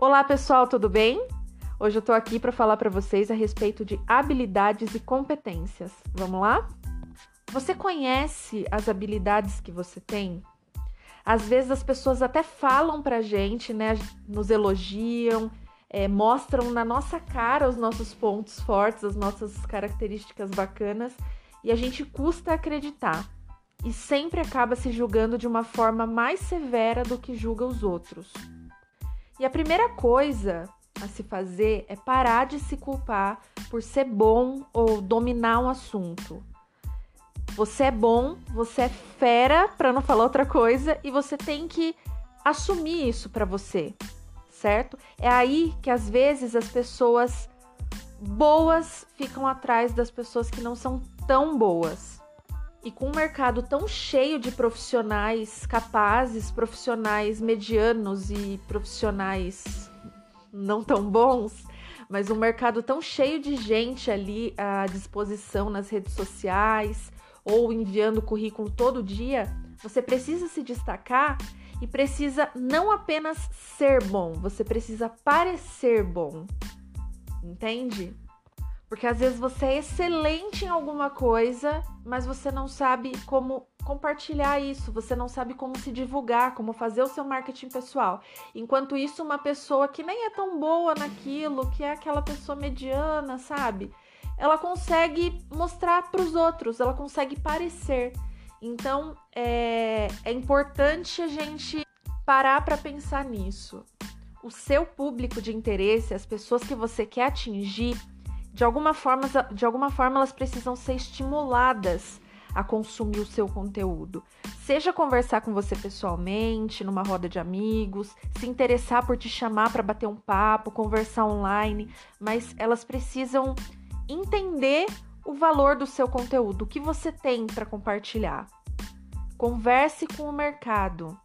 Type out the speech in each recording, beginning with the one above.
Olá, pessoal, tudo bem? Hoje eu tô aqui para falar para vocês a respeito de habilidades e competências. Vamos lá? Você conhece as habilidades que você tem? Às vezes as pessoas até falam pra gente, né? Nos elogiam, é, mostram na nossa cara os nossos pontos fortes, as nossas características bacanas, e a gente custa acreditar. E sempre acaba se julgando de uma forma mais severa do que julga os outros. E a primeira coisa a se fazer é parar de se culpar por ser bom ou dominar um assunto. Você é bom, você é fera, para não falar outra coisa, e você tem que assumir isso para você, certo? É aí que às vezes as pessoas boas ficam atrás das pessoas que não são tão boas. E com um mercado tão cheio de profissionais capazes, profissionais medianos e profissionais não tão bons, mas um mercado tão cheio de gente ali à disposição nas redes sociais ou enviando currículo todo dia, você precisa se destacar e precisa não apenas ser bom, você precisa parecer bom. Entende? Porque às vezes você é excelente em alguma coisa, mas você não sabe como compartilhar isso, você não sabe como se divulgar, como fazer o seu marketing pessoal. Enquanto isso, uma pessoa que nem é tão boa naquilo, que é aquela pessoa mediana, sabe? Ela consegue mostrar para os outros, ela consegue parecer. Então é, é importante a gente parar para pensar nisso. O seu público de interesse, as pessoas que você quer atingir, de alguma forma, de alguma forma elas precisam ser estimuladas a consumir o seu conteúdo. Seja conversar com você pessoalmente, numa roda de amigos, se interessar por te chamar para bater um papo, conversar online, mas elas precisam entender o valor do seu conteúdo, o que você tem para compartilhar. Converse com o mercado.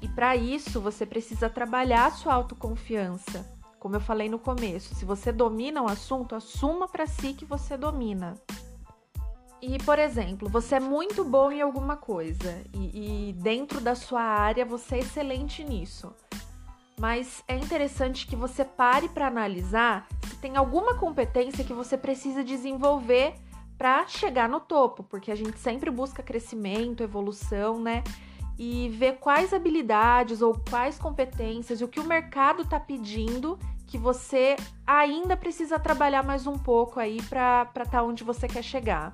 E para isso você precisa trabalhar a sua autoconfiança como eu falei no começo, se você domina o assunto, assuma para si que você domina. E, por exemplo, você é muito bom em alguma coisa e, e, dentro da sua área você é excelente nisso. Mas é interessante que você pare para analisar se tem alguma competência que você precisa desenvolver para chegar no topo, porque a gente sempre busca crescimento, evolução, né? E ver quais habilidades ou quais competências e o que o mercado está pedindo que você ainda precisa trabalhar mais um pouco aí para estar tá onde você quer chegar.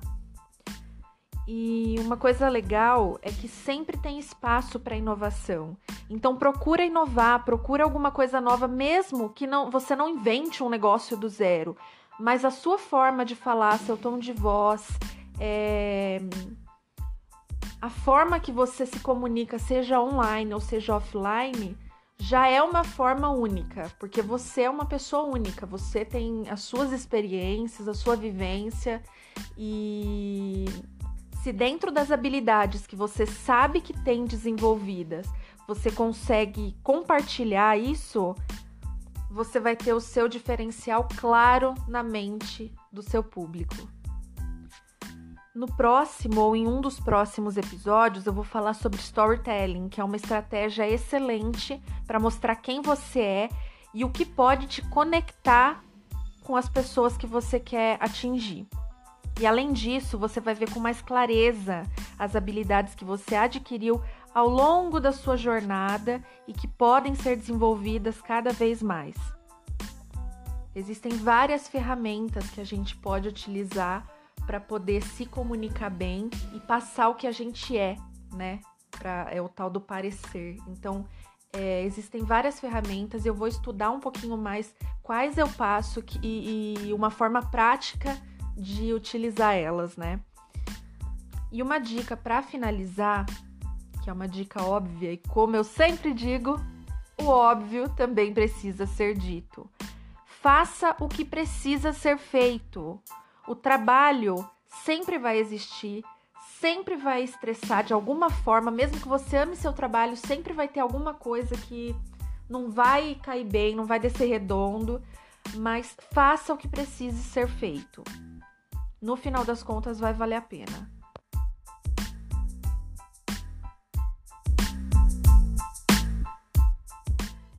E uma coisa legal é que sempre tem espaço para inovação. Então procura inovar, procura alguma coisa nova, mesmo que não você não invente um negócio do zero, mas a sua forma de falar, seu tom de voz, é... a forma que você se comunica, seja online ou seja offline, já é uma forma única, porque você é uma pessoa única, você tem as suas experiências, a sua vivência e se dentro das habilidades que você sabe que tem desenvolvidas, você consegue compartilhar isso, você vai ter o seu diferencial claro na mente do seu público. No próximo ou em um dos próximos episódios, eu vou falar sobre storytelling, que é uma estratégia excelente para mostrar quem você é e o que pode te conectar com as pessoas que você quer atingir. E além disso, você vai ver com mais clareza as habilidades que você adquiriu ao longo da sua jornada e que podem ser desenvolvidas cada vez mais. Existem várias ferramentas que a gente pode utilizar para poder se comunicar bem e passar o que a gente é, né? Pra, é o tal do parecer. Então, é, existem várias ferramentas, eu vou estudar um pouquinho mais quais eu passo que, e, e uma forma prática de utilizar elas, né? E uma dica para finalizar, que é uma dica óbvia, e como eu sempre digo, o óbvio também precisa ser dito. Faça o que precisa ser feito. O trabalho sempre vai existir, sempre vai estressar de alguma forma, mesmo que você ame seu trabalho, sempre vai ter alguma coisa que não vai cair bem, não vai descer redondo, mas faça o que precise ser feito. No final das contas, vai valer a pena.